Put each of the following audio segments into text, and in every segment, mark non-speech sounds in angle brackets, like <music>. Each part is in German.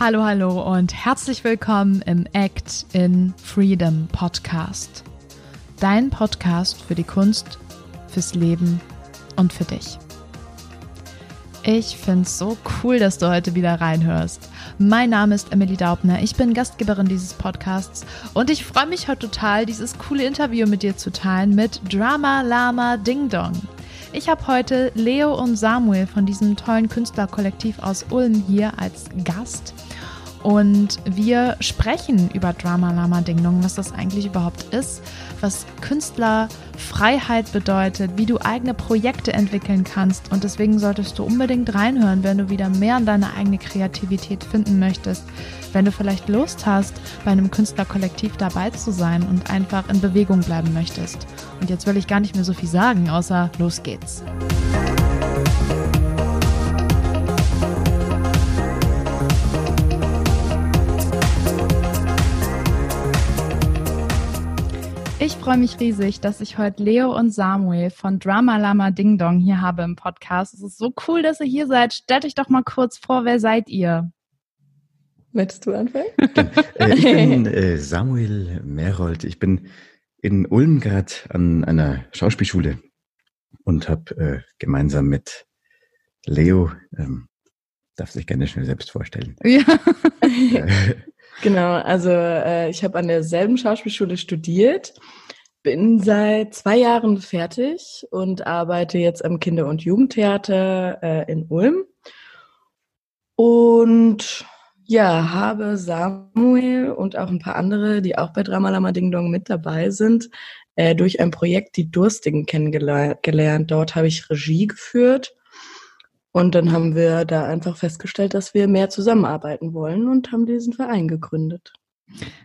Hallo, hallo und herzlich willkommen im Act in Freedom Podcast. Dein Podcast für die Kunst, fürs Leben und für dich. Ich finde es so cool, dass du heute wieder reinhörst. Mein Name ist Emily Daubner, ich bin Gastgeberin dieses Podcasts und ich freue mich heute total, dieses coole Interview mit dir zu teilen mit Drama Lama Ding Dong. Ich habe heute Leo und Samuel von diesem tollen Künstlerkollektiv aus Ulm hier als Gast. Und wir sprechen über Drama Lama Ding Dong, was das eigentlich überhaupt ist, was Künstlerfreiheit bedeutet, wie du eigene Projekte entwickeln kannst. Und deswegen solltest du unbedingt reinhören, wenn du wieder mehr an deine eigene Kreativität finden möchtest. Wenn du vielleicht Lust hast, bei einem Künstlerkollektiv dabei zu sein und einfach in Bewegung bleiben möchtest. Und jetzt will ich gar nicht mehr so viel sagen, außer los geht's. Freue mich riesig, dass ich heute Leo und Samuel von Drama Lama Ding Dong hier habe im Podcast. Es ist so cool, dass ihr hier seid. Stellt euch doch mal kurz vor, wer seid ihr? Möchtest du anfangen? <laughs> äh, ich bin <laughs> äh, Samuel Merold. Ich bin in Ulm gerade an einer Schauspielschule und habe äh, gemeinsam mit Leo, ähm, darf sich gerne schnell selbst vorstellen. <laughs> Ja. Genau, also äh, ich habe an derselben Schauspielschule studiert, bin seit zwei Jahren fertig und arbeite jetzt am Kinder- und Jugendtheater äh, in Ulm. Und ja, habe Samuel und auch ein paar andere, die auch bei Drama Lama Ding Dong mit dabei sind, äh, durch ein Projekt Die Durstigen kennengelernt. Dort habe ich Regie geführt und dann haben wir da einfach festgestellt, dass wir mehr zusammenarbeiten wollen und haben diesen Verein gegründet.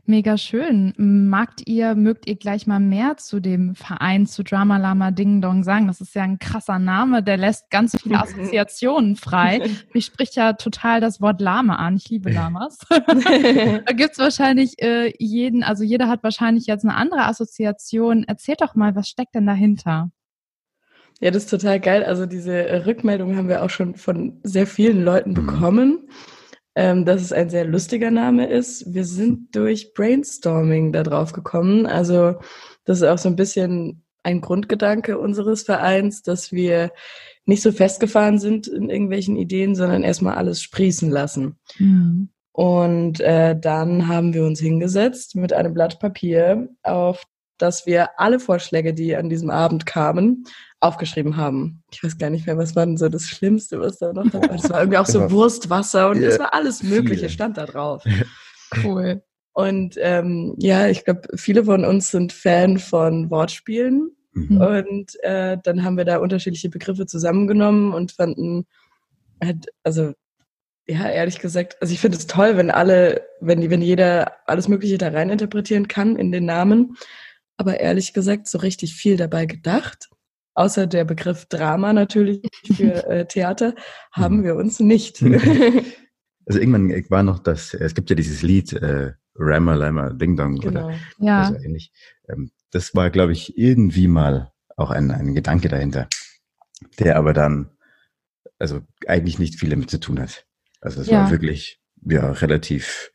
Mega schön. Magt ihr, mögt ihr gleich mal mehr zu dem Verein, zu Drama Lama Ding Dong sagen? Das ist ja ein krasser Name, der lässt ganz viele <laughs> Assoziationen frei. Mich spricht ja total das Wort Lama an. Ich liebe Lamas. <laughs> da gibt's wahrscheinlich äh, jeden, also jeder hat wahrscheinlich jetzt eine andere Assoziation. Erzählt doch mal, was steckt denn dahinter? Ja, das ist total geil. Also diese Rückmeldung haben wir auch schon von sehr vielen Leuten mhm. Ähm, dass es ein sehr lustiger Name ist. Wir sind durch Brainstorming da drauf gekommen. Also das ist auch so ein bisschen ein Grundgedanke unseres Vereins, dass wir nicht so festgefahren sind in irgendwelchen Ideen, sondern erstmal alles sprießen lassen. Mhm. Und äh, dann haben wir uns hingesetzt mit einem Blatt Papier, auf das wir alle Vorschläge, die an diesem Abend kamen, aufgeschrieben haben. Ich weiß gar nicht mehr, was war denn so das Schlimmste, was da noch dabei war. Es war irgendwie auch so Wurstwasser und es war alles Mögliche, stand da drauf. Cool. Und ähm, ja, ich glaube, viele von uns sind Fan von Wortspielen. Mhm. Und äh, dann haben wir da unterschiedliche Begriffe zusammengenommen und fanden, halt, also ja, ehrlich gesagt, also ich finde es toll, wenn alle, wenn, wenn jeder alles Mögliche da rein interpretieren kann in den Namen. Aber ehrlich gesagt, so richtig viel dabei gedacht außer der Begriff Drama natürlich für <laughs> äh, Theater, haben mhm. wir uns nicht. <laughs> also irgendwann war noch das, es gibt ja dieses Lied äh, Rammer, Lammer, Ding Dong genau. oder ja. so ähnlich. Ähm, das war, glaube ich, irgendwie mal auch ein, ein Gedanke dahinter, der aber dann also eigentlich nicht viel damit zu tun hat. Also es ja. war wirklich ja relativ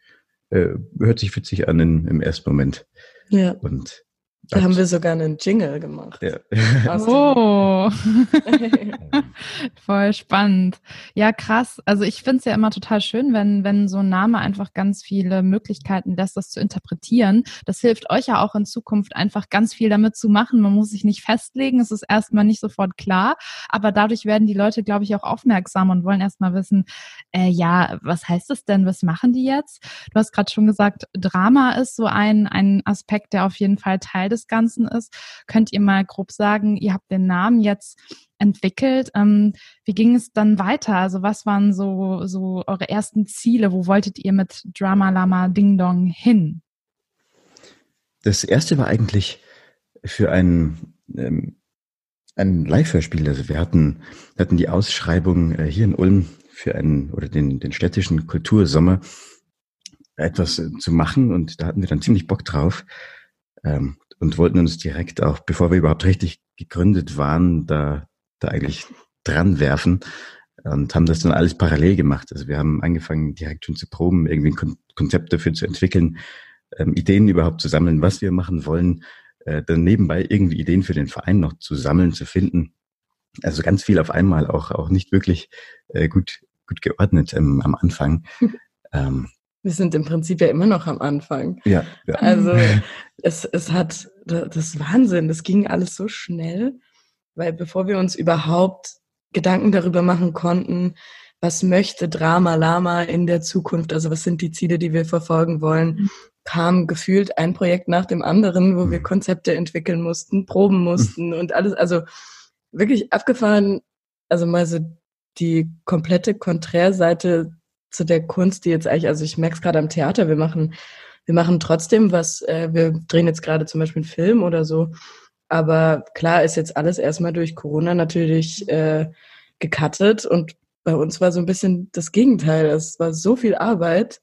äh, hört sich witzig an in, im ersten Moment. Ja. Und da haben wir sogar einen Jingle gemacht. Ja. Oh, <laughs> voll spannend. Ja, krass. Also ich finde es ja immer total schön, wenn, wenn so ein Name einfach ganz viele Möglichkeiten lässt, das zu interpretieren. Das hilft euch ja auch in Zukunft einfach ganz viel damit zu machen. Man muss sich nicht festlegen. Es ist erstmal nicht sofort klar. Aber dadurch werden die Leute, glaube ich, auch aufmerksam und wollen erstmal wissen, äh, ja, was heißt das denn? Was machen die jetzt? Du hast gerade schon gesagt, Drama ist so ein, ein Aspekt, der auf jeden Fall Teil des des Ganzen ist. Könnt ihr mal grob sagen, ihr habt den Namen jetzt entwickelt. Ähm, wie ging es dann weiter? Also was waren so, so eure ersten Ziele? Wo wolltet ihr mit Drama Lama Ding Dong hin? Das erste war eigentlich für ein, ähm, ein Live-Hörspiel. Also wir hatten, hatten die Ausschreibung äh, hier in Ulm für einen oder den, den städtischen Kultursommer etwas äh, zu machen und da hatten wir dann ziemlich Bock drauf. Ähm, und wollten uns direkt auch, bevor wir überhaupt richtig gegründet waren, da, da eigentlich dran werfen. und haben das dann alles parallel gemacht. Also wir haben angefangen, direkt schon zu proben, irgendwie ein Konzept dafür zu entwickeln, ähm, Ideen überhaupt zu sammeln, was wir machen wollen, äh, dann nebenbei irgendwie Ideen für den Verein noch zu sammeln, zu finden. Also ganz viel auf einmal, auch, auch nicht wirklich äh, gut, gut geordnet ähm, am Anfang. <laughs> ähm, wir sind im Prinzip ja immer noch am Anfang. Ja. ja. Also <laughs> es, es hat das Wahnsinn, das ging alles so schnell, weil bevor wir uns überhaupt Gedanken darüber machen konnten, was möchte Drama Lama in der Zukunft, also was sind die Ziele, die wir verfolgen wollen, mhm. kam gefühlt ein Projekt nach dem anderen, wo wir mhm. Konzepte entwickeln mussten, proben mussten und alles, also wirklich abgefahren, also mal so die komplette Konträrseite zu der Kunst, die jetzt eigentlich, also ich merke es gerade am Theater, wir machen, wir machen trotzdem was, äh, wir drehen jetzt gerade zum Beispiel einen Film oder so, aber klar ist jetzt alles erstmal durch Corona natürlich äh, gecuttet und bei uns war so ein bisschen das Gegenteil. Es war so viel Arbeit.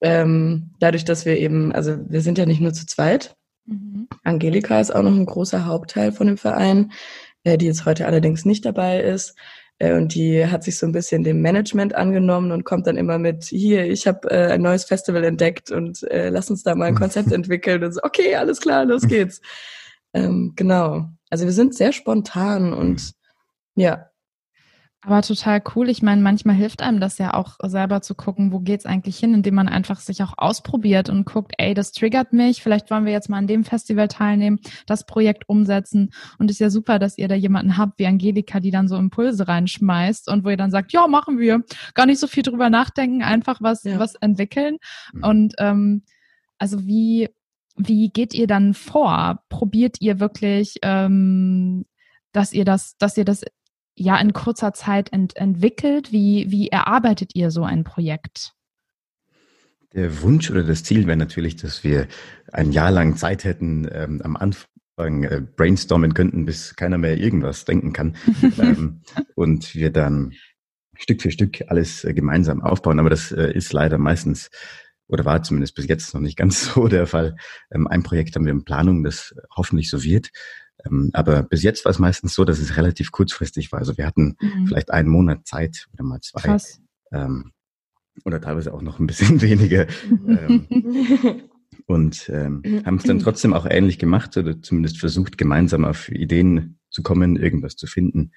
Ähm, dadurch, dass wir eben, also wir sind ja nicht nur zu zweit. Mhm. Angelika ist auch noch ein großer Hauptteil von dem Verein, äh, die jetzt heute allerdings nicht dabei ist. Äh, und die hat sich so ein bisschen dem Management angenommen und kommt dann immer mit, hier, ich habe äh, ein neues Festival entdeckt und äh, lass uns da mal ein Konzept <laughs> entwickeln. Und so, okay, alles klar, los geht's. Ähm, genau. Also wir sind sehr spontan und ja. Aber total cool. Ich meine, manchmal hilft einem das ja auch selber zu gucken, wo geht's eigentlich hin, indem man einfach sich auch ausprobiert und guckt, ey, das triggert mich. Vielleicht wollen wir jetzt mal an dem Festival teilnehmen, das Projekt umsetzen. Und es ist ja super, dass ihr da jemanden habt wie Angelika, die dann so Impulse reinschmeißt und wo ihr dann sagt, ja, machen wir. Gar nicht so viel drüber nachdenken, einfach was, ja. was entwickeln. Mhm. Und ähm, also wie, wie geht ihr dann vor? Probiert ihr wirklich, ähm, dass ihr das, dass ihr das ja in kurzer Zeit ent entwickelt? Wie, wie erarbeitet ihr so ein Projekt? Der Wunsch oder das Ziel wäre natürlich, dass wir ein Jahr lang Zeit hätten, ähm, am Anfang äh, brainstormen könnten, bis keiner mehr irgendwas denken kann. <laughs> ähm, und wir dann Stück für Stück alles äh, gemeinsam aufbauen. Aber das äh, ist leider meistens oder war zumindest bis jetzt noch nicht ganz <laughs> so der Fall. Ähm, ein Projekt haben wir in Planung, das hoffentlich so wird. Ähm, aber bis jetzt war es meistens so, dass es relativ kurzfristig war. Also wir hatten mhm. vielleicht einen Monat Zeit oder mal zwei. Krass. Ähm, oder teilweise auch noch ein bisschen <laughs> weniger. ähm, <laughs> und ähm, haben es dann trotzdem auch ähnlich gemacht oder zumindest versucht, gemeinsam auf Ideen zu kommen, irgendwas zu finden.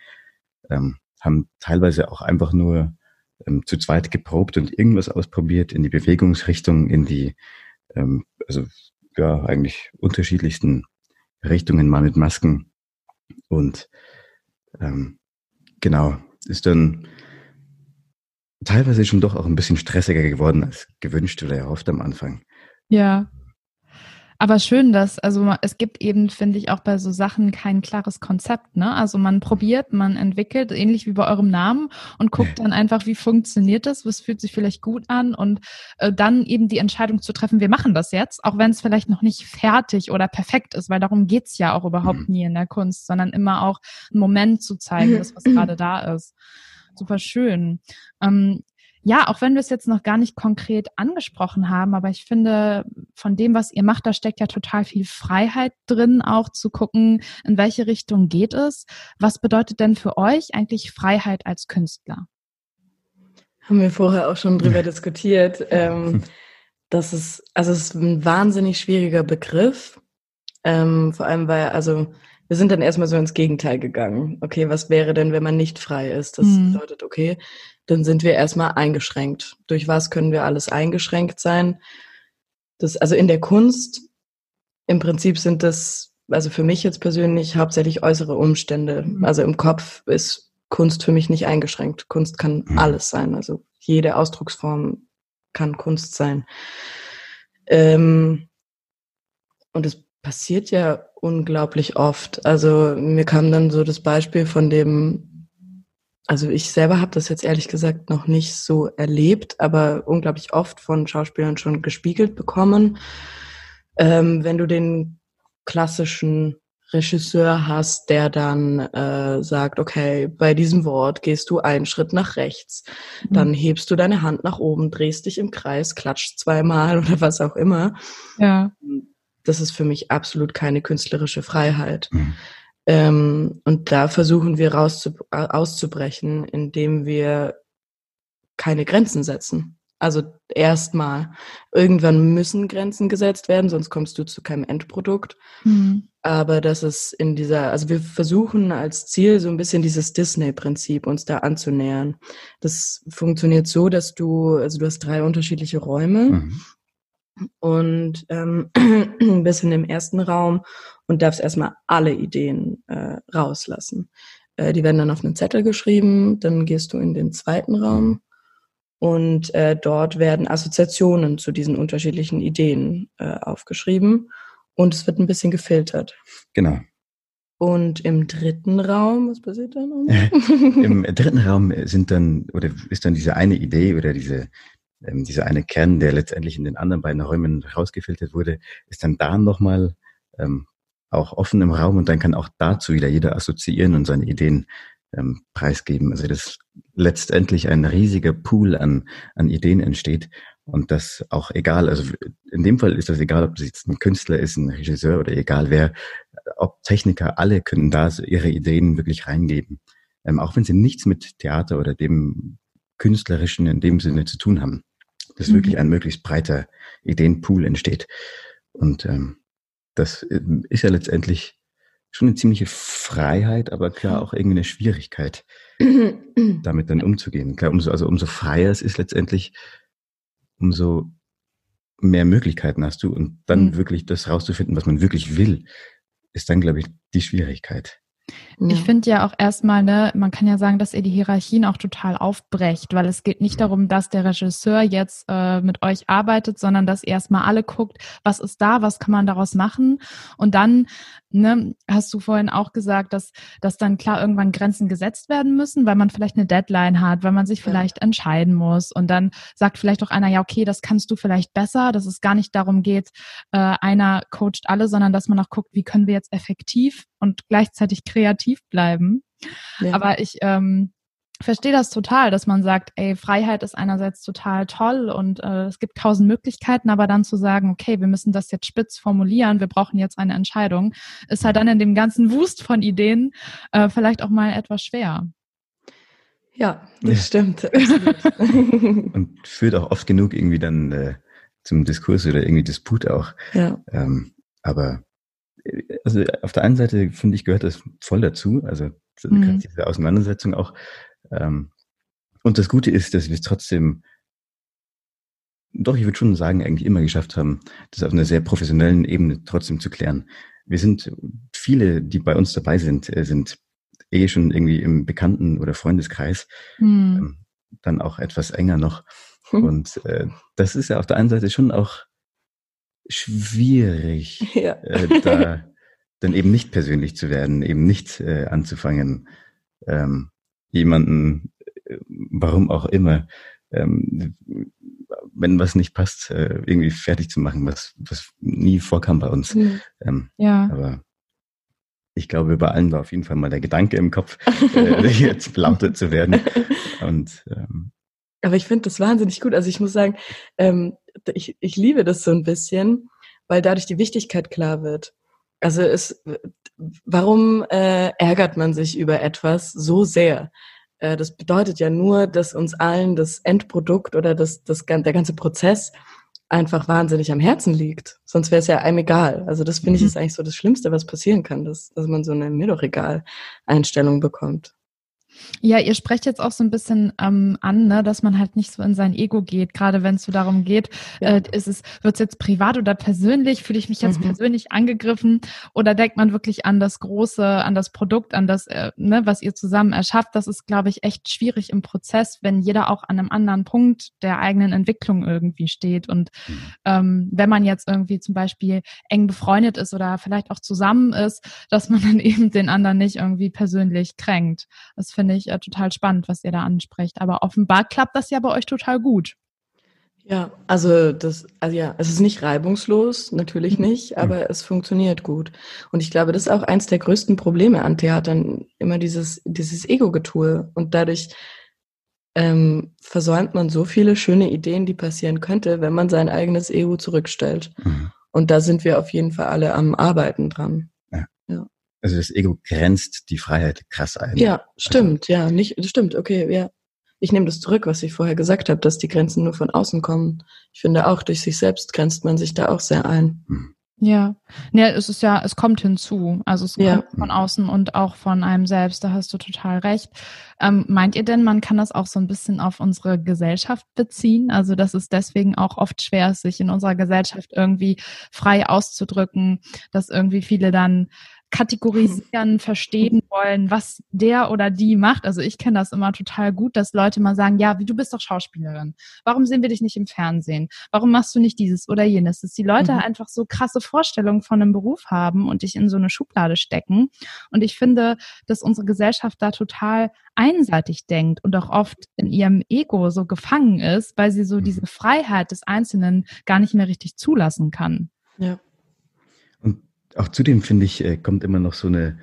Ähm, haben teilweise auch einfach nur ähm, zu zweit geprobt und irgendwas ausprobiert in die Bewegungsrichtung, in die, ähm, also ja, eigentlich unterschiedlichsten Richtungen mal mit Masken. Und ähm, genau, ist dann teilweise schon doch auch ein bisschen stressiger geworden als gewünscht oder erhofft am Anfang. Ja, aber schön, dass, also es gibt eben, finde ich, auch bei so Sachen kein klares Konzept, ne? Also man probiert, man entwickelt, ähnlich wie bei eurem Namen und guckt dann einfach, wie funktioniert das, was fühlt sich vielleicht gut an und äh, dann eben die Entscheidung zu treffen, wir machen das jetzt, auch wenn es vielleicht noch nicht fertig oder perfekt ist, weil darum geht's ja auch überhaupt mhm. nie in der Kunst, sondern immer auch einen Moment zu zeigen, das, was <clears throat> gerade da ist. Super schön. Ähm, ja, auch wenn wir es jetzt noch gar nicht konkret angesprochen haben, aber ich finde, von dem, was ihr macht, da steckt ja total viel Freiheit drin, auch zu gucken, in welche Richtung geht es. Was bedeutet denn für euch eigentlich Freiheit als Künstler? Haben wir vorher auch schon drüber diskutiert. Ähm, das ist, also es ist ein wahnsinnig schwieriger Begriff. Ähm, vor allem, weil, also wir sind dann erstmal so ins Gegenteil gegangen. Okay, was wäre denn, wenn man nicht frei ist? Das mhm. bedeutet, okay, dann sind wir erstmal eingeschränkt. Durch was können wir alles eingeschränkt sein? Das, also in der Kunst, im Prinzip sind das, also für mich jetzt persönlich, hauptsächlich äußere Umstände. Mhm. Also im Kopf ist Kunst für mich nicht eingeschränkt. Kunst kann mhm. alles sein. Also jede Ausdrucksform kann Kunst sein. Ähm, und es passiert ja unglaublich oft. Also mir kam dann so das Beispiel von dem, also ich selber habe das jetzt ehrlich gesagt noch nicht so erlebt, aber unglaublich oft von Schauspielern schon gespiegelt bekommen. Ähm, wenn du den klassischen Regisseur hast, der dann äh, sagt, okay, bei diesem Wort gehst du einen Schritt nach rechts, mhm. dann hebst du deine Hand nach oben, drehst dich im Kreis, klatscht zweimal <laughs> oder was auch immer. Ja das ist für mich absolut keine künstlerische Freiheit. Mhm. Ähm, und da versuchen wir raus auszubrechen, indem wir keine Grenzen setzen. Also erstmal, irgendwann müssen Grenzen gesetzt werden, sonst kommst du zu keinem Endprodukt. Mhm. Aber das ist in dieser, also wir versuchen als Ziel so ein bisschen dieses Disney-Prinzip uns da anzunähern. Das funktioniert so, dass du, also du hast drei unterschiedliche Räume mhm. Und ähm, <clears throat> bist in dem ersten Raum und darfst erstmal alle Ideen äh, rauslassen. Äh, die werden dann auf einen Zettel geschrieben, dann gehst du in den zweiten Raum. Und äh, dort werden Assoziationen zu diesen unterschiedlichen Ideen äh, aufgeschrieben und es wird ein bisschen gefiltert. Genau. Und im dritten Raum, was passiert dann? <laughs> Im <laughs> dritten Raum sind dann, oder ist dann diese eine Idee oder diese, ähm, dieser eine Kern, der letztendlich in den anderen beiden Räumen rausgefiltert wurde, ist dann da nochmal ähm, auch offen im Raum und dann kann auch dazu wieder jeder assoziieren und seine Ideen ähm, preisgeben. Also dass letztendlich ein riesiger Pool an, an Ideen entsteht und das auch egal, also in dem Fall ist das egal, ob das jetzt ein Künstler ist, ein Regisseur oder egal wer, ob Techniker, alle können da ihre Ideen wirklich reingeben. Ähm, auch wenn sie nichts mit Theater oder dem Künstlerischen in dem Sinne zu tun haben. Dass mhm. wirklich ein möglichst breiter Ideenpool entsteht. Und ähm, das ähm, ist ja letztendlich schon eine ziemliche Freiheit, aber klar auch irgendwie eine Schwierigkeit, <clears throat> damit dann umzugehen. Klar, umso, also umso freier es ist letztendlich, umso mehr Möglichkeiten hast du und dann mhm. wirklich das rauszufinden, was man wirklich will, ist dann, glaube ich, die Schwierigkeit. Ja. Ich finde ja auch erstmal, ne, man kann ja sagen, dass ihr die Hierarchien auch total aufbrecht, weil es geht nicht darum, dass der Regisseur jetzt äh, mit euch arbeitet, sondern dass erstmal alle guckt, was ist da, was kann man daraus machen und dann ne, hast du vorhin auch gesagt, dass, dass dann klar irgendwann Grenzen gesetzt werden müssen, weil man vielleicht eine Deadline hat, weil man sich vielleicht ja. entscheiden muss. Und dann sagt vielleicht auch einer, ja, okay, das kannst du vielleicht besser, dass es gar nicht darum geht, äh, einer coacht alle, sondern dass man auch guckt, wie können wir jetzt effektiv und gleichzeitig kreativ bleiben. Ja. Aber ich ähm, verstehe das total, dass man sagt, ey, Freiheit ist einerseits total toll und äh, es gibt tausend Möglichkeiten, aber dann zu sagen, okay, wir müssen das jetzt spitz formulieren, wir brauchen jetzt eine Entscheidung, ist halt dann in dem ganzen Wust von Ideen äh, vielleicht auch mal etwas schwer. Ja, das stimmt. <laughs> <laughs> und führt auch oft genug irgendwie dann äh, zum Diskurs oder irgendwie Disput auch. Ja. Ähm, aber also auf der einen Seite finde ich gehört das voll dazu, also mhm. diese Auseinandersetzung auch ähm, und das Gute ist, dass wir es trotzdem, doch, ich würde schon sagen, eigentlich immer geschafft haben, das auf einer sehr professionellen Ebene trotzdem zu klären. Wir sind, viele, die bei uns dabei sind, äh, sind eh schon irgendwie im Bekannten- oder Freundeskreis, hm. ähm, dann auch etwas enger noch. Hm. <laughs> Und äh, das ist ja auf der einen Seite schon auch schwierig, <laughs> ja. äh, da dann eben nicht persönlich zu werden, eben nicht äh, anzufangen, ähm, jemanden, äh, warum auch immer, ähm, wenn was nicht passt, äh, irgendwie fertig zu machen, was, was nie vorkam bei uns. Mhm. Ähm, ja. Aber ich glaube, bei allen war auf jeden Fall mal der Gedanke im Kopf, <laughs> äh, <laughs> jetzt lauter zu werden. Und, ähm, aber ich finde das wahnsinnig gut. Also ich muss sagen, ähm, ich, ich liebe das so ein bisschen, weil dadurch die Wichtigkeit klar wird. Also es, warum äh, ärgert man sich über etwas so sehr? Äh, das bedeutet ja nur, dass uns allen das Endprodukt oder das, das, der ganze Prozess einfach wahnsinnig am Herzen liegt. Sonst wäre es ja einem egal. Also das finde ich mhm. ist eigentlich so das Schlimmste, was passieren kann, dass, dass man so eine mir doch egal Einstellung bekommt. Ja, ihr sprecht jetzt auch so ein bisschen ähm, an, ne, dass man halt nicht so in sein Ego geht, gerade wenn es so darum geht, ja. äh, ist es, wird es jetzt privat oder persönlich, fühle ich mich jetzt mhm. persönlich angegriffen oder denkt man wirklich an das Große, an das Produkt, an das, äh, ne, was ihr zusammen erschafft? Das ist, glaube ich, echt schwierig im Prozess, wenn jeder auch an einem anderen Punkt der eigenen Entwicklung irgendwie steht. Und mhm. ähm, wenn man jetzt irgendwie zum Beispiel eng befreundet ist oder vielleicht auch zusammen ist, dass man dann <laughs> eben den anderen nicht irgendwie persönlich kränkt. Das finde ich äh, total spannend, was ihr da ansprecht. Aber offenbar klappt das ja bei euch total gut. Ja, also das, also ja, es ist nicht reibungslos, natürlich mhm. nicht, aber es funktioniert gut. Und ich glaube, das ist auch eins der größten Probleme an Theatern, immer dieses, dieses Ego-Getue. Und dadurch ähm, versäumt man so viele schöne Ideen, die passieren könnte, wenn man sein eigenes Ego zurückstellt. Mhm. Und da sind wir auf jeden Fall alle am Arbeiten dran. Also das Ego grenzt die Freiheit krass ein. Ja, stimmt, also, ja, nicht, stimmt, okay, ja. Ich nehme das zurück, was ich vorher gesagt habe, dass die Grenzen nur von außen kommen. Ich finde auch, durch sich selbst grenzt man sich da auch sehr ein. Hm. Ja, ja, es ist ja, es kommt hinzu. Also es ja. kommt von außen und auch von einem selbst. Da hast du total recht. Ähm, meint ihr denn, man kann das auch so ein bisschen auf unsere Gesellschaft beziehen? Also dass es deswegen auch oft schwer ist, sich in unserer Gesellschaft irgendwie frei auszudrücken, dass irgendwie viele dann kategorisieren, verstehen wollen, was der oder die macht. Also ich kenne das immer total gut, dass Leute mal sagen, ja, du bist doch Schauspielerin. Warum sehen wir dich nicht im Fernsehen? Warum machst du nicht dieses oder jenes? Dass die Leute mhm. einfach so krasse Vorstellungen von einem Beruf haben und dich in so eine Schublade stecken. Und ich finde, dass unsere Gesellschaft da total einseitig denkt und auch oft in ihrem Ego so gefangen ist, weil sie so mhm. diese Freiheit des Einzelnen gar nicht mehr richtig zulassen kann. Ja auch zudem finde ich, äh, kommt immer noch so eine,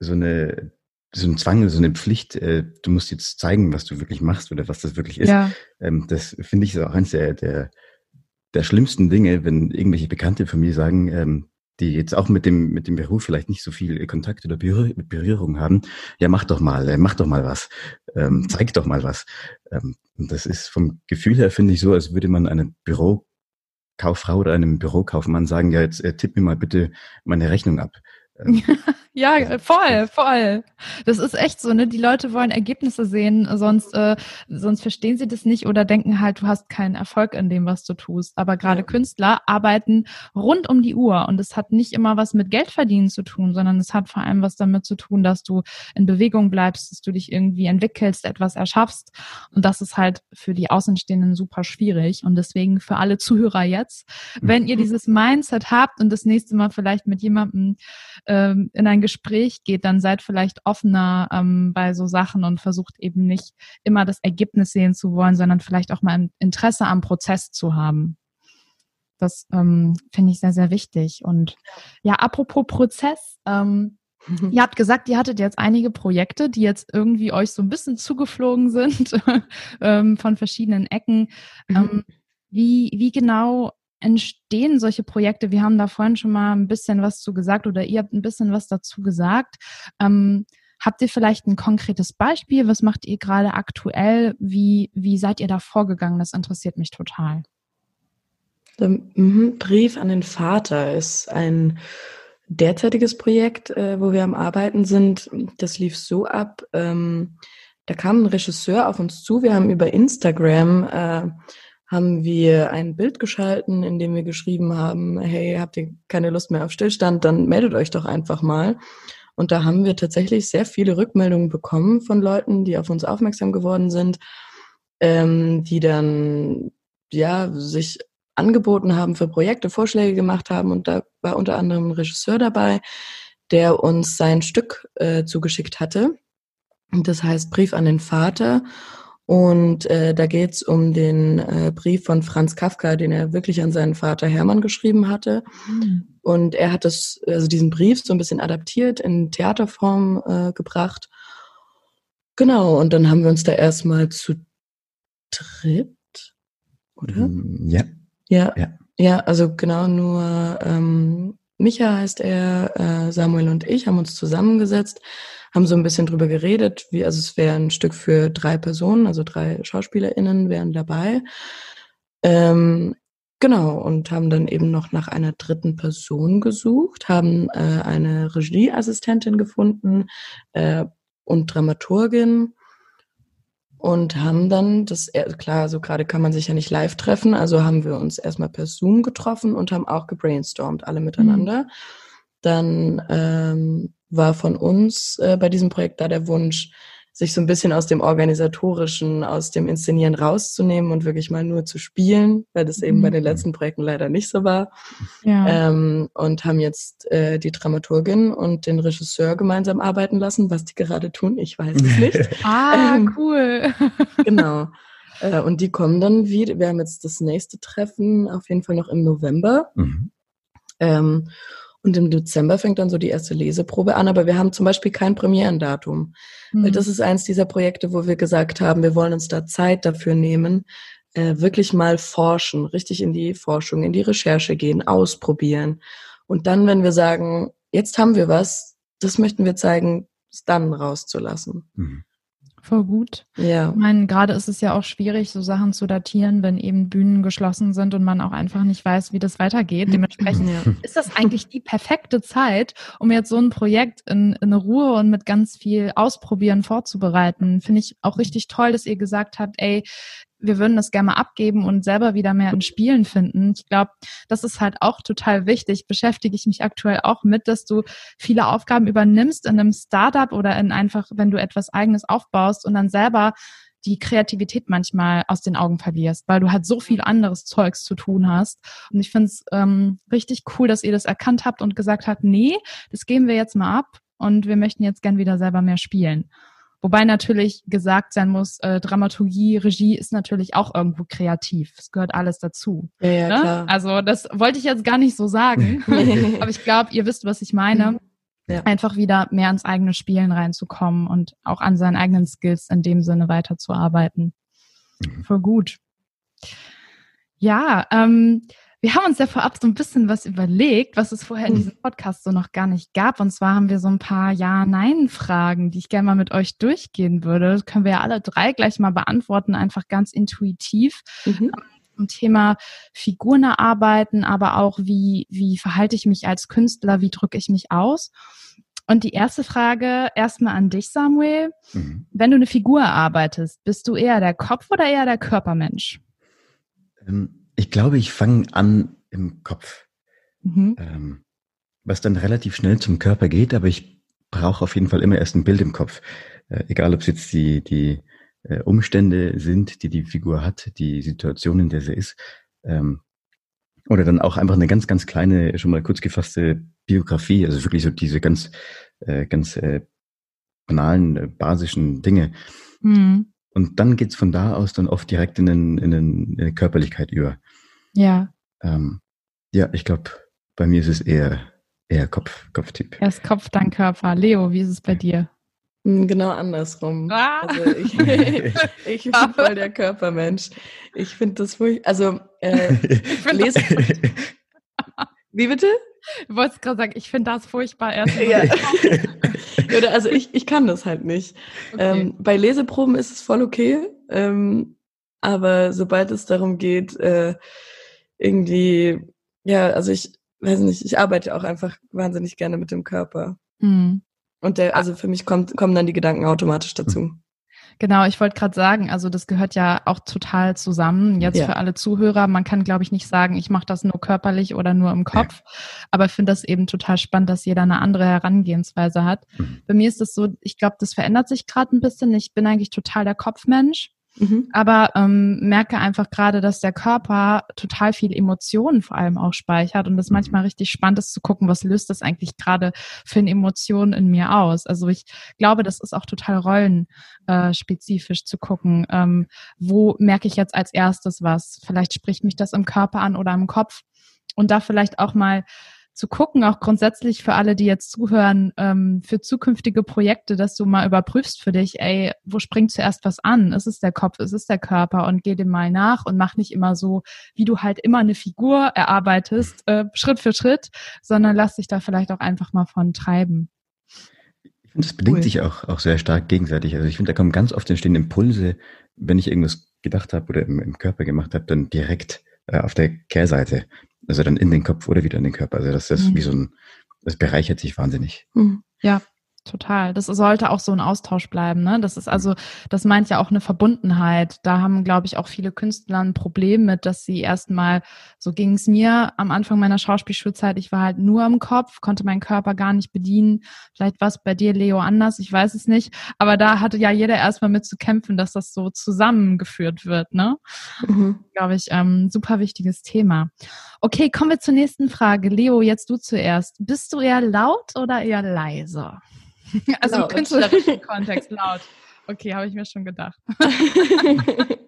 so eine, so ein Zwang, so eine Pflicht, äh, du musst jetzt zeigen, was du wirklich machst oder was das wirklich ist. Ja. Ähm, das finde ich ist auch eines der, der, der schlimmsten Dinge, wenn irgendwelche Bekannte von mir sagen, ähm, die jetzt auch mit dem, mit dem Beruf vielleicht nicht so viel Kontakt oder Berührung haben, ja, mach doch mal, äh, mach doch mal was, ähm, zeig doch mal was. Ähm, und das ist vom Gefühl her, finde ich, so, als würde man eine Büro Kauffrau oder einem Bürokaufmann sagen, ja, jetzt äh, tipp mir mal bitte meine Rechnung ab. Ähm, <laughs> ja, voll, voll. Das ist echt so, ne? Die Leute wollen Ergebnisse sehen, sonst, äh, sonst verstehen sie das nicht oder denken halt, du hast keinen Erfolg in dem, was du tust. Aber gerade ja. Künstler arbeiten rund um die Uhr und es hat nicht immer was mit Geldverdienen zu tun, sondern es hat vor allem was damit zu tun, dass du in Bewegung bleibst, dass du dich irgendwie entwickelst, etwas erschaffst. Und das ist halt für die Außenstehenden super schwierig. Und deswegen für alle Zuhörer jetzt, wenn ihr mhm. dieses Mindset habt und das nächste Mal vielleicht mit jemandem ähm, in ein Gespräch geht, dann seid vielleicht offener ähm, bei so Sachen und versucht eben nicht immer das Ergebnis sehen zu wollen, sondern vielleicht auch mal ein Interesse am Prozess zu haben. Das ähm, finde ich sehr, sehr wichtig. Und ja, apropos Prozess, ähm, <laughs> Ihr habt gesagt, ihr hattet jetzt einige Projekte, die jetzt irgendwie euch so ein bisschen zugeflogen sind <laughs> ähm, von verschiedenen Ecken. Mhm. Ähm, wie, wie genau entstehen solche Projekte? Wir haben da vorhin schon mal ein bisschen was zu gesagt oder ihr habt ein bisschen was dazu gesagt. Ähm, habt ihr vielleicht ein konkretes Beispiel? Was macht ihr gerade aktuell? Wie, wie seid ihr da vorgegangen? Das interessiert mich total. Der mhm, Brief an den Vater ist ein derzeitiges Projekt, äh, wo wir am Arbeiten sind. Das lief so ab. Ähm, da kam ein Regisseur auf uns zu. Wir haben über Instagram äh, haben wir ein Bild geschalten, in dem wir geschrieben haben, hey, habt ihr keine Lust mehr auf Stillstand, dann meldet euch doch einfach mal. Und da haben wir tatsächlich sehr viele Rückmeldungen bekommen von Leuten, die auf uns aufmerksam geworden sind, ähm, die dann ja sich angeboten haben für Projekte, Vorschläge gemacht haben. Und da war unter anderem ein Regisseur dabei, der uns sein Stück äh, zugeschickt hatte. Das heißt Brief an den Vater. Und äh, da geht es um den äh, Brief von Franz Kafka, den er wirklich an seinen Vater Hermann geschrieben hatte. Mhm. Und er hat das, also diesen Brief so ein bisschen adaptiert, in Theaterform äh, gebracht. Genau, und dann haben wir uns da erstmal zu dritt, oder? Mm, ja. Ja, ja, ja also genau nur ähm, Micha heißt er, äh, Samuel und ich haben uns zusammengesetzt, haben so ein bisschen drüber geredet, wie, also es wäre ein Stück für drei Personen, also drei SchauspielerInnen wären dabei. Ähm, genau, und haben dann eben noch nach einer dritten Person gesucht, haben äh, eine Regieassistentin gefunden äh, und Dramaturgin und haben dann das, klar, so gerade kann man sich ja nicht live treffen, also haben wir uns erstmal per Zoom getroffen und haben auch gebrainstormt, alle miteinander. Mhm. Dann ähm, war von uns äh, bei diesem Projekt da der Wunsch, sich so ein bisschen aus dem Organisatorischen, aus dem Inszenieren rauszunehmen und wirklich mal nur zu spielen, weil das eben bei den mhm. letzten Projekten leider nicht so war. Ja. Ähm, und haben jetzt äh, die Dramaturgin und den Regisseur gemeinsam arbeiten lassen. Was die gerade tun, ich weiß es nicht. <laughs> ah, ähm, cool. <laughs> genau. Äh, und die kommen dann wieder. Wir haben jetzt das nächste Treffen auf jeden Fall noch im November. Mhm. Ähm, und im Dezember fängt dann so die erste Leseprobe an, aber wir haben zum Beispiel kein Premierendatum. Mhm. Weil das ist eins dieser Projekte, wo wir gesagt haben, wir wollen uns da Zeit dafür nehmen, äh, wirklich mal forschen, richtig in die Forschung, in die Recherche gehen, ausprobieren. Und dann, wenn wir sagen, jetzt haben wir was, das möchten wir zeigen, es dann rauszulassen. Mhm. Voll gut. Ja. Ich meine, gerade ist es ja auch schwierig, so Sachen zu datieren, wenn eben Bühnen geschlossen sind und man auch einfach nicht weiß, wie das weitergeht. Dementsprechend <clears throat> ja. ist das eigentlich die perfekte Zeit, um jetzt so ein Projekt in, in Ruhe und mit ganz viel Ausprobieren vorzubereiten. Finde ich auch richtig toll, dass ihr gesagt habt, ey, wir würden das gerne mal abgeben und selber wieder mehr in Spielen finden. Ich glaube, das ist halt auch total wichtig. Beschäftige ich mich aktuell auch mit, dass du viele Aufgaben übernimmst in einem Startup oder in einfach, wenn du etwas eigenes aufbaust und dann selber die Kreativität manchmal aus den Augen verlierst, weil du halt so viel anderes Zeugs zu tun hast. Und ich finde es ähm, richtig cool, dass ihr das erkannt habt und gesagt habt, nee, das geben wir jetzt mal ab und wir möchten jetzt gern wieder selber mehr spielen. Wobei natürlich gesagt sein muss, äh, Dramaturgie, Regie ist natürlich auch irgendwo kreativ. Es gehört alles dazu. Ja, ja, ne? klar. Also das wollte ich jetzt gar nicht so sagen. <laughs> aber ich glaube, ihr wisst, was ich meine. Ja. Einfach wieder mehr ins eigene Spielen reinzukommen und auch an seinen eigenen Skills in dem Sinne weiterzuarbeiten. Mhm. Voll gut. Ja, ähm, wir haben uns ja vorab so ein bisschen was überlegt, was es vorher in diesem Podcast so noch gar nicht gab. Und zwar haben wir so ein paar Ja-Nein-Fragen, die ich gerne mal mit euch durchgehen würde. Das können wir ja alle drei gleich mal beantworten, einfach ganz intuitiv. Mhm. Zum Thema Figuren erarbeiten, aber auch wie, wie verhalte ich mich als Künstler, wie drücke ich mich aus? Und die erste Frage erstmal an dich, Samuel. Mhm. Wenn du eine Figur erarbeitest, bist du eher der Kopf oder eher der Körpermensch? Ähm ich glaube, ich fange an im Kopf, mhm. ähm, was dann relativ schnell zum Körper geht, aber ich brauche auf jeden Fall immer erst ein Bild im Kopf. Äh, egal, ob es jetzt die, die äh, Umstände sind, die die Figur hat, die Situation, in der sie ist, ähm, oder dann auch einfach eine ganz, ganz kleine, schon mal kurz gefasste Biografie, also wirklich so diese ganz, äh, ganz äh, banalen, äh, basischen Dinge. Mhm. Und dann geht's von da aus dann oft direkt in, den, in, den, in eine Körperlichkeit über. Ja. Ähm, ja, ich glaube, bei mir ist es eher, eher Kopf, Kopftyp. Erst Kopf, dann Körper. Leo, wie ist es bei dir? Hm, genau andersrum. Ah. Also ich, <laughs> <laughs> ich bin voll der Körpermensch. Ich finde das furchtbar. Also äh, ich lese. <laughs> Wie bitte? Du wolltest gerade sagen, ich finde das furchtbar erst. Ja. <laughs> also ich, ich kann das halt nicht. Okay. Ähm, bei Leseproben ist es voll okay. Ähm, aber sobald es darum geht, äh, irgendwie, ja, also ich weiß nicht, ich arbeite auch einfach wahnsinnig gerne mit dem Körper. Mhm. Und der, also für mich kommt, kommen dann die Gedanken automatisch dazu. Genau, ich wollte gerade sagen, also das gehört ja auch total zusammen. Jetzt ja. für alle Zuhörer, man kann, glaube ich, nicht sagen, ich mache das nur körperlich oder nur im Kopf. Ja. Aber ich finde das eben total spannend, dass jeder eine andere Herangehensweise hat. Mhm. Bei mir ist es so, ich glaube, das verändert sich gerade ein bisschen. Ich bin eigentlich total der Kopfmensch. Mhm. Aber ähm, merke einfach gerade, dass der Körper total viel Emotionen vor allem auch speichert und das mhm. manchmal richtig spannend ist zu gucken, was löst das eigentlich gerade für eine Emotion in mir aus. Also ich glaube, das ist auch total rollenspezifisch äh, zu gucken, ähm, wo merke ich jetzt als erstes was. Vielleicht spricht mich das im Körper an oder im Kopf und da vielleicht auch mal zu gucken, auch grundsätzlich für alle, die jetzt zuhören, ähm, für zukünftige Projekte, dass du mal überprüfst für dich, ey, wo springt zuerst was an? Ist es der Kopf, ist es der Körper? Und geh dem mal nach und mach nicht immer so, wie du halt immer eine Figur erarbeitest, äh, Schritt für Schritt, sondern lass dich da vielleicht auch einfach mal von treiben. Ich finde, es bedingt cool. sich auch, auch sehr stark gegenseitig. Also ich finde, da kommen ganz oft entstehen Impulse, wenn ich irgendwas gedacht habe oder im, im Körper gemacht habe, dann direkt äh, auf der Kehrseite. Also dann in den Kopf oder wieder in den Körper. Also das ist mhm. wie so ein, das bereichert sich wahnsinnig. Mhm. Ja, Total. Das sollte auch so ein Austausch bleiben. Ne? Das ist also, das meint ja auch eine Verbundenheit. Da haben, glaube ich, auch viele Künstler ein Problem mit, dass sie erstmal, so ging es mir am Anfang meiner Schauspielschulzeit, ich war halt nur im Kopf, konnte meinen Körper gar nicht bedienen. Vielleicht war es bei dir, Leo, anders, ich weiß es nicht. Aber da hatte ja jeder erstmal mit zu kämpfen, dass das so zusammengeführt wird. Ne? Mhm. Glaube ich, ähm, super wichtiges Thema. Okay, kommen wir zur nächsten Frage. Leo, jetzt du zuerst. Bist du eher laut oder eher leise? <laughs> Also laut. im künstlerischen Kontext laut. Okay, habe ich mir schon gedacht. <laughs>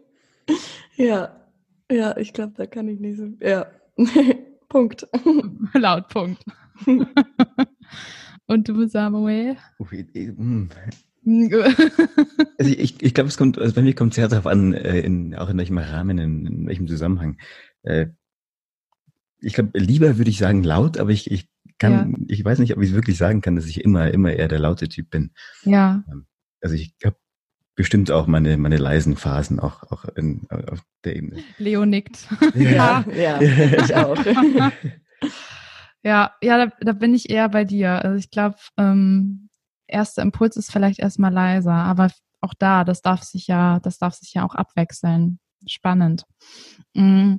ja, ja, ich glaube, da kann ich nicht so. Ja, <laughs> Punkt. laut, Punkt. Und du, Samuel? Hm. also ich, ich glaube, es kommt, also bei mir kommt es sehr darauf an, äh, in, auch in welchem Rahmen, in, in welchem Zusammenhang. Äh, ich glaube, lieber würde ich sagen laut, aber ich, ich kann, ja. ich weiß nicht, ob ich es wirklich sagen kann, dass ich immer, immer eher der laute Typ bin. Ja. Ähm, also ich habe bestimmt auch meine, meine leisen Phasen auch, auch in, auf der Ebene. Leo nickt. Ja, ja, <laughs> ich auch. <laughs> ja, ja, da, da, bin ich eher bei dir. Also ich glaube, ähm, erster Impuls ist vielleicht erstmal leiser, aber auch da, das darf sich ja, das darf sich ja auch abwechseln. Spannend. Mm,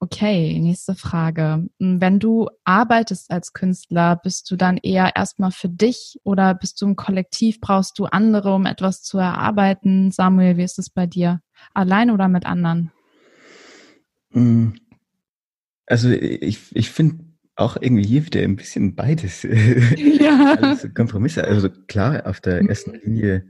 okay, nächste Frage. Mm, wenn du arbeitest als Künstler, bist du dann eher erstmal für dich oder bist du im Kollektiv? Brauchst du andere, um etwas zu erarbeiten? Samuel, wie ist es bei dir? Allein oder mit anderen? Mm, also ich, ich finde auch irgendwie hier wieder ein bisschen beides. <laughs> Ja. also Kompromisse. Also klar, auf der ersten Linie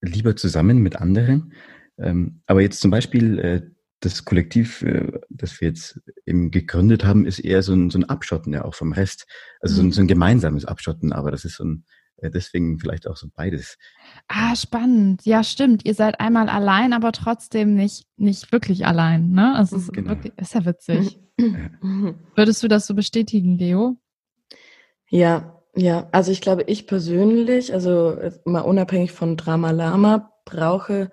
lieber zusammen mit anderen. Ähm, aber jetzt zum Beispiel äh, das Kollektiv, äh, das wir jetzt eben gegründet haben, ist eher so ein, so ein Abschotten ja auch vom Rest. Also so ein, mhm. so ein gemeinsames Abschotten, aber das ist so ein, äh, deswegen vielleicht auch so beides. Ah, spannend. Ja, stimmt. Ihr seid einmal allein, aber trotzdem nicht, nicht wirklich allein, ne? Also ist, genau. wirklich, ist ja witzig. Würdest du das so bestätigen, Leo? Ja, ja, also ich glaube, ich persönlich, also mal unabhängig von Drama Lama, brauche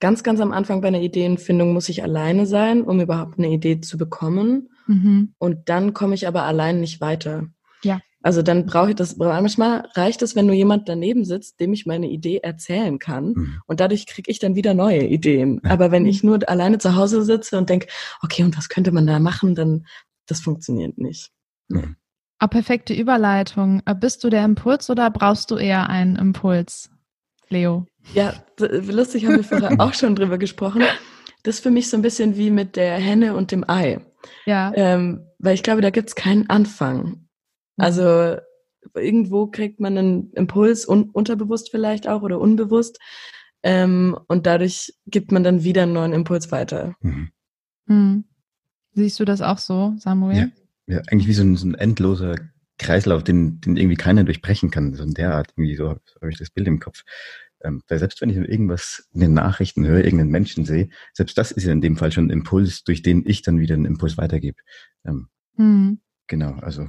ganz, ganz am Anfang bei einer Ideenfindung muss ich alleine sein, um überhaupt eine Idee zu bekommen. Mhm. Und dann komme ich aber allein nicht weiter. Ja. Also dann brauche ich das, manchmal reicht es, wenn nur jemand daneben sitzt, dem ich meine Idee erzählen kann. Mhm. Und dadurch kriege ich dann wieder neue Ideen. Aber wenn ich nur alleine zu Hause sitze und denke, okay, und was könnte man da machen, dann das funktioniert nicht. Mhm. Ah, perfekte Überleitung. Äh, bist du der Impuls oder brauchst du eher einen Impuls, Leo? Ja, lustig haben wir vorher <laughs> auch schon drüber gesprochen. Das ist für mich so ein bisschen wie mit der Henne und dem Ei. Ja. Ähm, weil ich glaube, da gibt es keinen Anfang. Mhm. Also irgendwo kriegt man einen Impuls, un unterbewusst vielleicht auch oder unbewusst. Ähm, und dadurch gibt man dann wieder einen neuen Impuls weiter. Mhm. Mhm. Siehst du das auch so, Samuel? Ja ja, eigentlich wie so ein, so ein endloser Kreislauf, den, den irgendwie keiner durchbrechen kann. So in der Art, irgendwie so habe hab ich das Bild im Kopf. Ähm, weil selbst wenn ich irgendwas in den Nachrichten höre, irgendeinen Menschen sehe, selbst das ist ja in dem Fall schon ein Impuls, durch den ich dann wieder einen Impuls weitergebe. Ähm, hm. Genau, also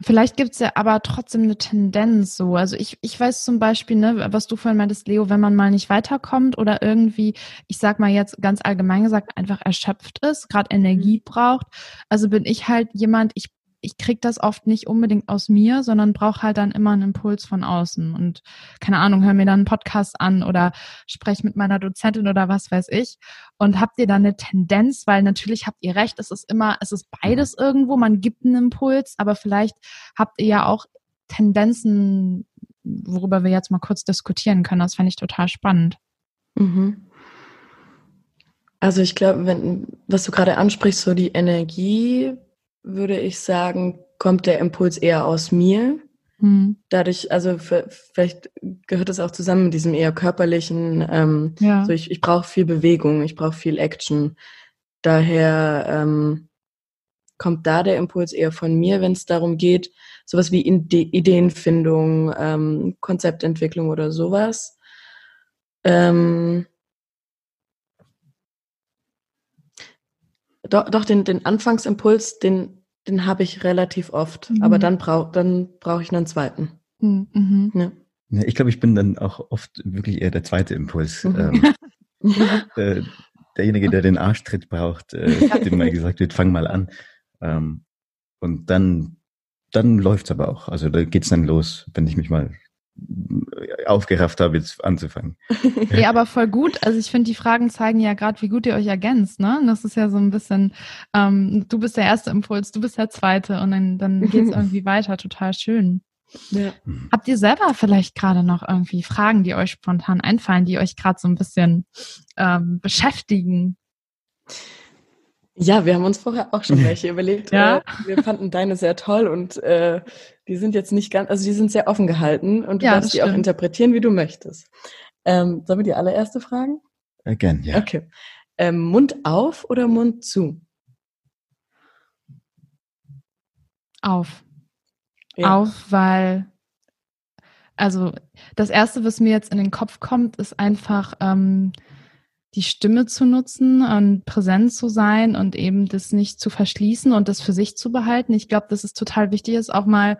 Vielleicht gibt's ja aber trotzdem eine Tendenz so. Also ich, ich weiß zum Beispiel, ne, was du vorhin meintest, Leo, wenn man mal nicht weiterkommt oder irgendwie, ich sag mal jetzt ganz allgemein gesagt, einfach erschöpft ist, gerade Energie mhm. braucht. Also bin ich halt jemand, ich ich krieg das oft nicht unbedingt aus mir, sondern brauche halt dann immer einen Impuls von außen. Und keine Ahnung, hör mir dann einen Podcast an oder spreche mit meiner Dozentin oder was weiß ich. Und habt ihr da eine Tendenz, weil natürlich habt ihr recht, es ist immer, es ist beides irgendwo, man gibt einen Impuls, aber vielleicht habt ihr ja auch Tendenzen, worüber wir jetzt mal kurz diskutieren können. Das fände ich total spannend. Mhm. Also ich glaube, wenn, was du gerade ansprichst, so die Energie würde ich sagen, kommt der Impuls eher aus mir. Hm. Dadurch, also vielleicht gehört es auch zusammen mit diesem eher körperlichen, ähm, ja. so ich, ich brauche viel Bewegung, ich brauche viel Action. Daher ähm, kommt da der Impuls eher von mir, wenn es darum geht, sowas wie Ideenfindung, ähm, Konzeptentwicklung oder sowas. Ähm, doch, doch den, den Anfangsimpuls, den den habe ich relativ oft, mhm. aber dann brauche dann brauch ich einen zweiten. Mhm. mhm. Ja. Ja, ich glaube, ich bin dann auch oft wirklich eher der zweite Impuls. Mhm. Ähm, <laughs> äh, derjenige, der den Arschtritt braucht, äh, dem mal gesagt wird, fang mal an. Ähm, und dann, dann läuft's aber auch. Also da geht's dann los, wenn ich mich mal aufgerafft habe, jetzt anzufangen. <laughs> Ja, aber voll gut. Also ich finde, die Fragen zeigen ja gerade, wie gut ihr euch ergänzt. Ne? Das ist ja so ein bisschen, ähm, du bist der erste Impuls, du bist der zweite und dann, dann <laughs> geht es irgendwie weiter. Total schön. Ja. Habt ihr selber vielleicht gerade noch irgendwie Fragen, die euch spontan einfallen, die euch gerade so ein bisschen ähm, beschäftigen? Ja, wir haben uns vorher auch schon welche <laughs> überlegt. Ja? Äh, wir fanden deine sehr toll und äh, die sind jetzt nicht ganz, also die sind sehr offen gehalten und du ja, darfst die auch interpretieren, wie du möchtest. Ähm, sollen wir die allererste fragen? Äh, gern, ja. Okay. Ähm, Mund auf oder Mund zu? Auf. Ja. Auf, weil, also das Erste, was mir jetzt in den Kopf kommt, ist einfach ähm, die Stimme zu nutzen und präsent zu sein und eben das nicht zu verschließen und das für sich zu behalten. Ich glaube, dass es total wichtig ist, auch mal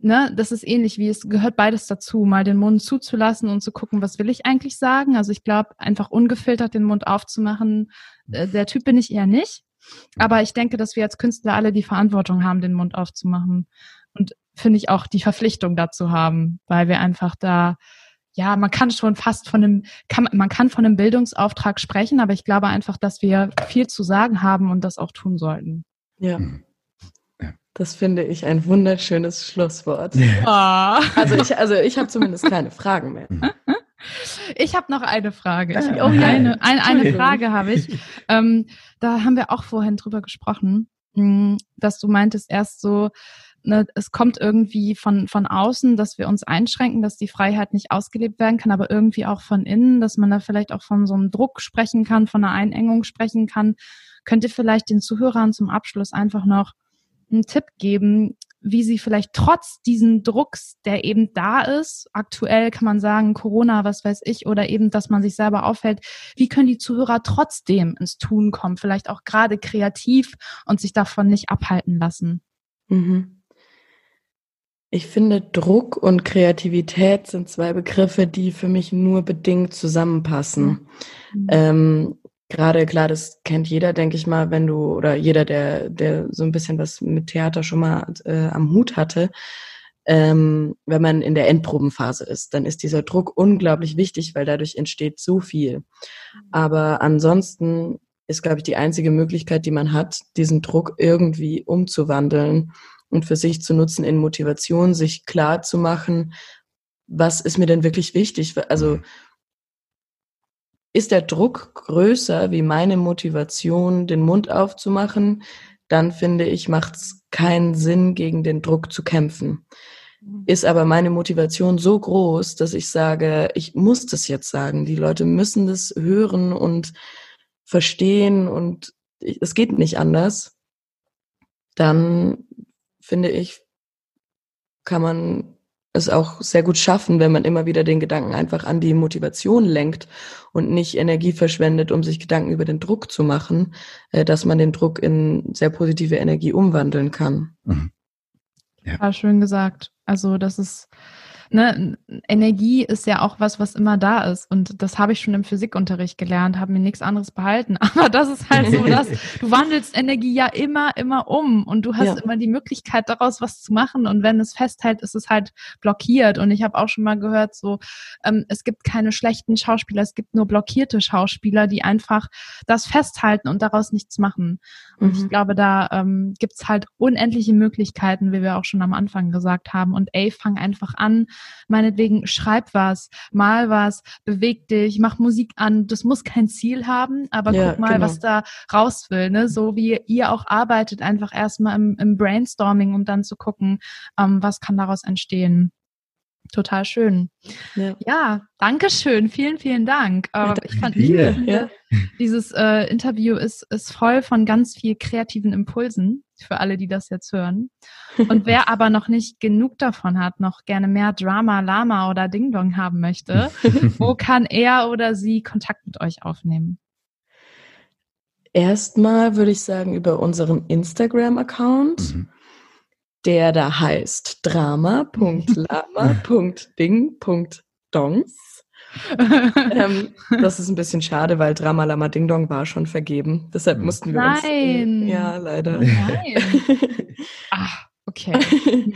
ne, das ist ähnlich wie es gehört beides dazu, mal den Mund zuzulassen und zu gucken, was will ich eigentlich sagen. Also ich glaube, einfach ungefiltert den Mund aufzumachen, äh, der Typ bin ich eher nicht. Aber ich denke, dass wir als Künstler alle die Verantwortung haben, den Mund aufzumachen. Und finde ich auch die Verpflichtung dazu haben, weil wir einfach da, ja, man kann schon fast von einem, kann, man kann von einem Bildungsauftrag sprechen, aber ich glaube einfach, dass wir viel zu sagen haben und das auch tun sollten. Ja. Mhm. Das finde ich ein wunderschönes Schlusswort. Ja. Oh. <laughs> Also ich, also ich habe zumindest keine Fragen mehr. Mhm. <laughs> Ich habe noch eine Frage. Ich, oh, ja, eine, eine, eine Frage habe ich. Ähm, da haben wir auch vorhin drüber gesprochen, hm, dass du meintest erst so, ne, es kommt irgendwie von, von außen, dass wir uns einschränken, dass die Freiheit nicht ausgelebt werden kann, aber irgendwie auch von innen, dass man da vielleicht auch von so einem Druck sprechen kann, von einer Einengung sprechen kann. Könnt ihr vielleicht den Zuhörern zum Abschluss einfach noch einen Tipp geben, wie sie vielleicht trotz diesen Drucks, der eben da ist, aktuell kann man sagen, Corona, was weiß ich, oder eben, dass man sich selber aufhält, wie können die Zuhörer trotzdem ins Tun kommen, vielleicht auch gerade kreativ und sich davon nicht abhalten lassen? Mhm. Ich finde, Druck und Kreativität sind zwei Begriffe, die für mich nur bedingt zusammenpassen. Mhm. Ähm, Gerade klar, das kennt jeder, denke ich mal, wenn du oder jeder, der der so ein bisschen was mit Theater schon mal äh, am Hut hatte, ähm, wenn man in der Endprobenphase ist, dann ist dieser Druck unglaublich wichtig, weil dadurch entsteht so viel. Aber ansonsten ist, glaube ich, die einzige Möglichkeit, die man hat, diesen Druck irgendwie umzuwandeln und für sich zu nutzen in Motivation, sich klar zu machen, was ist mir denn wirklich wichtig? Also mhm. Ist der Druck größer wie meine Motivation, den Mund aufzumachen, dann finde ich, macht es keinen Sinn, gegen den Druck zu kämpfen. Mhm. Ist aber meine Motivation so groß, dass ich sage, ich muss das jetzt sagen. Die Leute müssen das hören und verstehen und es geht nicht anders. Dann finde ich, kann man es auch sehr gut schaffen, wenn man immer wieder den Gedanken einfach an die Motivation lenkt und nicht Energie verschwendet, um sich Gedanken über den Druck zu machen, äh, dass man den Druck in sehr positive Energie umwandeln kann. Mhm. Ja. War schön gesagt. Also das ist ne, Energie ist ja auch was, was immer da ist. Und das habe ich schon im Physikunterricht gelernt, habe mir nichts anderes behalten. <laughs> Aber das ist halt so, dass <laughs> du wandelst Energie ja immer, immer um und du hast ja. immer die Möglichkeit, daraus was zu machen. Und wenn es festhält, ist es halt blockiert. Und ich habe auch schon mal gehört, so, ähm, es gibt keine schlechten Schauspieler, es gibt nur blockierte Schauspieler, die einfach das festhalten und daraus nichts machen. Und mhm. ich glaube, da ähm, gibt es halt unendliche Möglichkeiten, wie wir auch schon am Anfang gesagt haben. Und ey, fang einfach an, meinetwegen schreib was, mal was, beweg dich, mach Musik an. Das muss kein Ziel haben, aber ja, guck mal, genau. was da raus will. Ne? So wie ihr auch arbeitet, einfach erstmal im, im Brainstorming, um dann zu gucken, ähm, was kann daraus entstehen. Total schön. Ja, ja danke schön. Vielen, vielen Dank. Ja, ich fand ja. dieses äh, Interview ist, ist voll von ganz viel kreativen Impulsen für alle, die das jetzt hören. Und wer <laughs> aber noch nicht genug davon hat, noch gerne mehr Drama, Lama oder Ding Dong haben möchte, <laughs> wo kann er oder sie Kontakt mit euch aufnehmen? Erstmal würde ich sagen über unseren Instagram-Account, mhm. Der da heißt drama.lama.ding.dongs <laughs> ähm, das ist ein bisschen schade, weil Drama Lama Ding Dong war schon vergeben. Deshalb mussten wir Nein. uns. Äh, ja, leider. Nein. Ach, <laughs> okay. <laughs>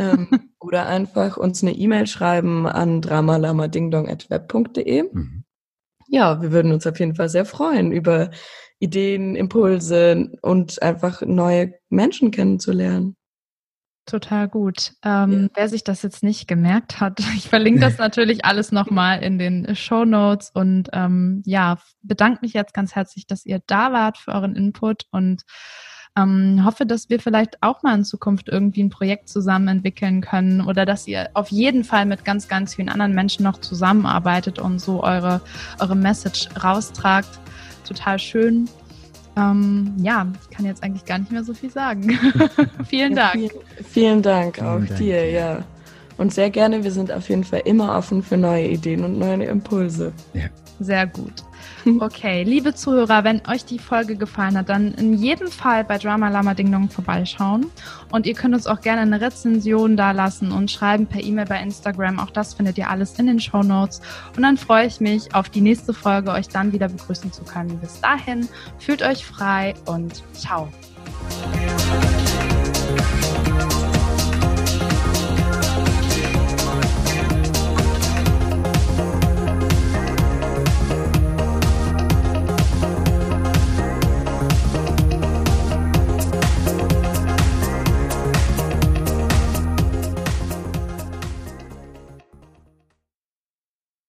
ähm, oder einfach uns eine E-Mail schreiben an dramalamadingdong.web.de. Mhm. Ja, wir würden uns auf jeden Fall sehr freuen über Ideen, Impulse und einfach neue Menschen kennenzulernen. Total gut. Ähm, ja. Wer sich das jetzt nicht gemerkt hat, <laughs> ich verlinke das natürlich alles nochmal in den Show Notes und ähm, ja, bedanke mich jetzt ganz herzlich, dass ihr da wart für euren Input und ähm, hoffe, dass wir vielleicht auch mal in Zukunft irgendwie ein Projekt zusammen entwickeln können oder dass ihr auf jeden Fall mit ganz, ganz vielen anderen Menschen noch zusammenarbeitet und so eure, eure Message raustragt. Total schön. Ähm, ja, ich kann jetzt eigentlich gar nicht mehr so viel sagen. <laughs> vielen Dank. vielen, vielen, Dank auch vielen Dank. dir, ja. Und sehr gerne, wir sind auf jeden Fall immer offen für neue Ideen und neue Impulse. Ja. Sehr gut. <laughs> Okay, liebe Zuhörer, wenn euch die Folge gefallen hat, dann in jedem Fall bei Drama Lama Ding Dong vorbeischauen. Und ihr könnt uns auch gerne eine Rezension da lassen und schreiben per E-Mail bei Instagram. Auch das findet ihr alles in den Show Notes. Und dann freue ich mich auf die nächste Folge, euch dann wieder begrüßen zu können. Bis dahin, fühlt euch frei und ciao.